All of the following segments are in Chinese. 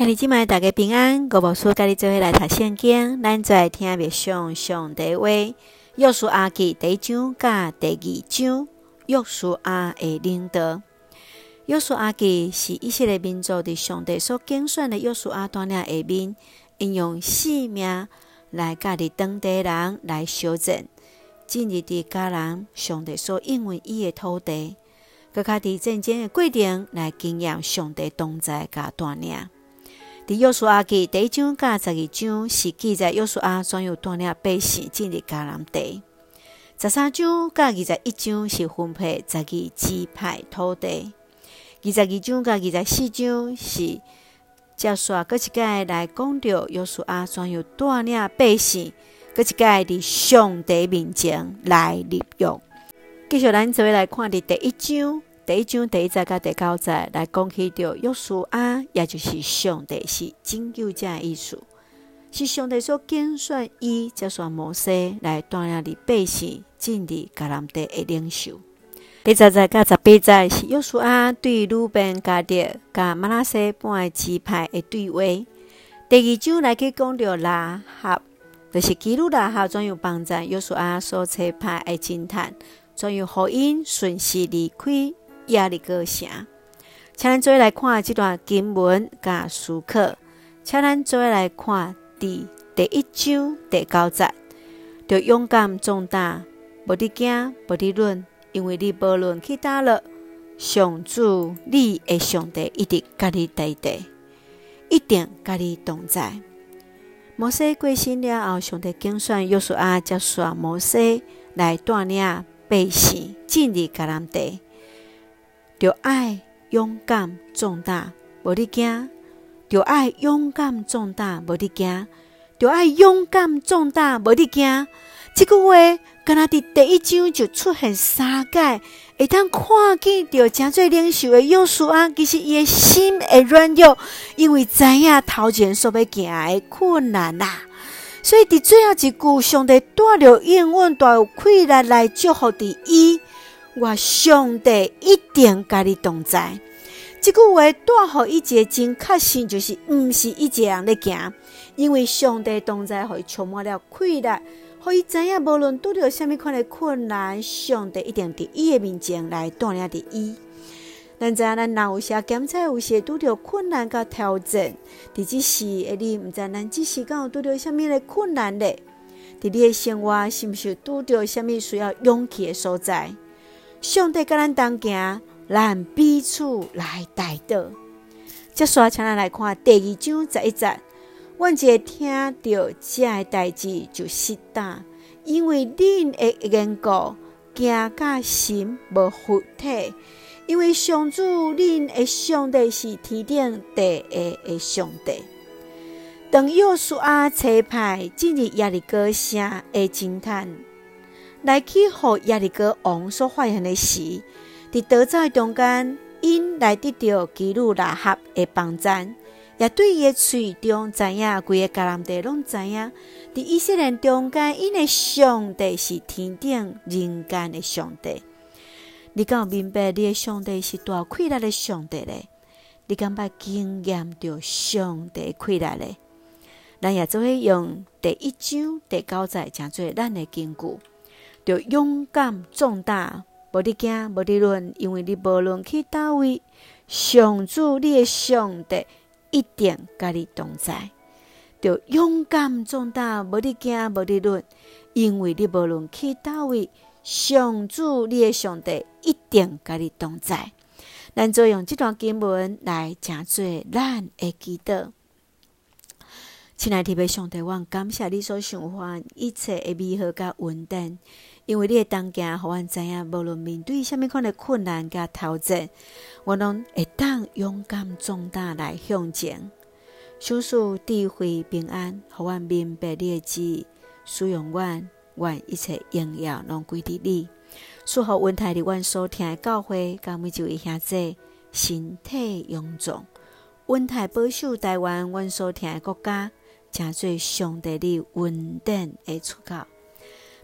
兄弟姐妹大家平安，我无师甲你做伙来读圣经，咱在听别上上帝话。耶稣阿记第一章甲第二章，耶稣阿的领导。耶稣阿记是以色列民族伫上帝所拣选的耶稣阿带领下面，应用性命来甲伫当地人来修正，进入伫迦南上帝所应允伊的土地，佮较伫战争的过程来经验上帝同在甲带领。伫约书亚记第一章甲十二章是记载约书亚怎样带领百姓进入迦南地。十三章甲二十一章是分配十二支派土地。二十二章甲二十四章是接续搁一届来讲到约书亚怎样带领百姓，搁一届伫上帝面前来立约。继续咱做来看伫第一章。第一章第一节甲第九节来讲起着约书亚，也就是上帝是拯救者的意思，是上帝所拣选伊接续摩西来带领的百姓进入迦南地的领袖。第十节甲十八节是约书亚对鲁宾、迦得、甲马拉西半个支派的对话。第二章来去讲着拉合，就是基路拉合怎样帮助约书亚所差派的侦探，怎样互因顺势离开。耶利哥城，请咱做来看这段经文甲书课。请咱做来看第第一章第九节，着勇敢壮大，无伫惊，无伫论，因为你无论去叨落，上主你的上帝一直甲你在地，一定甲你同在。摩西过身了后，上帝拣选约书亚接续摩西来带领百姓进入迦南地。着爱勇敢壮大，无伫惊；着爱勇敢壮大，无伫惊；着爱勇敢壮大，无伫惊。这句话，敢若伫第一章就出现三界，会当看见着真济领袖的约书亚，其实伊的心会软弱，因为知影头前所要行的困难呐。所以伫最后一句，上帝带着应允，带有气力来祝福伫伊。我上帝一定甲你同在。这句话带互伊一个真确信，就是毋是伊一个人咧行，因为上帝同在，互伊充满了气力，互伊知影无论拄着虾米款的困难，上帝一定伫伊的面前来带领着伊。咱知影咱若有时检测有时拄着困难甲挑战，伫即时诶，你毋知咱即时敢有拄着虾米的困难咧？伫你的生活是毋是拄着虾米需要勇气的所在？上帝甲咱同行，咱彼此来带导。接续，请咱来看第二章十一节。阮一听到这个代志就失胆，因为恁的缘故，惊甲心无附体。因为上主恁的上帝是天顶地下的上帝。当约书亚差派进入耶利哥城的侦探。来去互耶利哥王所发现的时，伫逃走中间，因来得到基路拉合的帮赞，也对伊的喙中知影，规个迦南地拢知影。伫以色列中间，因的上帝是天顶人间的上帝。你敢有明白，你的上帝是大亏力的上帝咧？你敢捌经验着上帝亏力咧？咱也做伙用第一章第九节，诚做咱的根据。要勇敢壮大，无伫惊，无伫论，因为你无论去叨位，上主你的上帝一定甲你同在。要勇敢壮大，无伫惊，无伫论，因为你无论去叨位，上主你的上帝一定甲你同在。咱就用这段经文来诚做咱的祈祷。亲爱的上帝，我感谢你所想法一切的美好甲稳定。因为你的同行，互阮知影，无论面对虾米款的困难甲挑战，我拢会当勇敢壮大来向前。赐福智慧平安，互阮明白你的旨意，使用阮，愿一切荣耀拢归伫你。赐福温台伫阮所听的教会，甲每一位兄弟身体勇壮，温台保守台湾，阮所听的国家，诚做上帝你稳定的出口。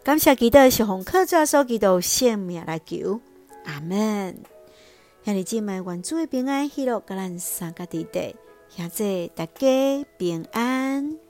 感谢记得是奉靠主所祈祷圣名来求，阿门。兄弟姐妹，愿主的平安喜乐，甲咱三个弟弟，现在大家平安。